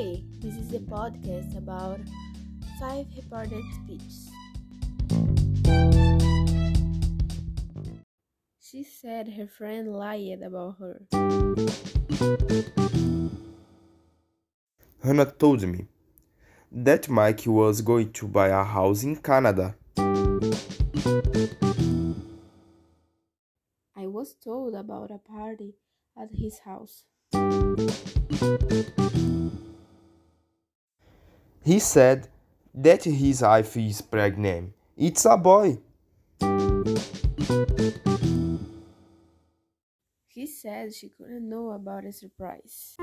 is a podcast about five reported speeches. She said her friend lied about her. Hannah told me that Mike was going to buy a house in Canada. I was told about a party at his house. He said that his wife is pregnant. It's a boy. He said she couldn't know about a surprise.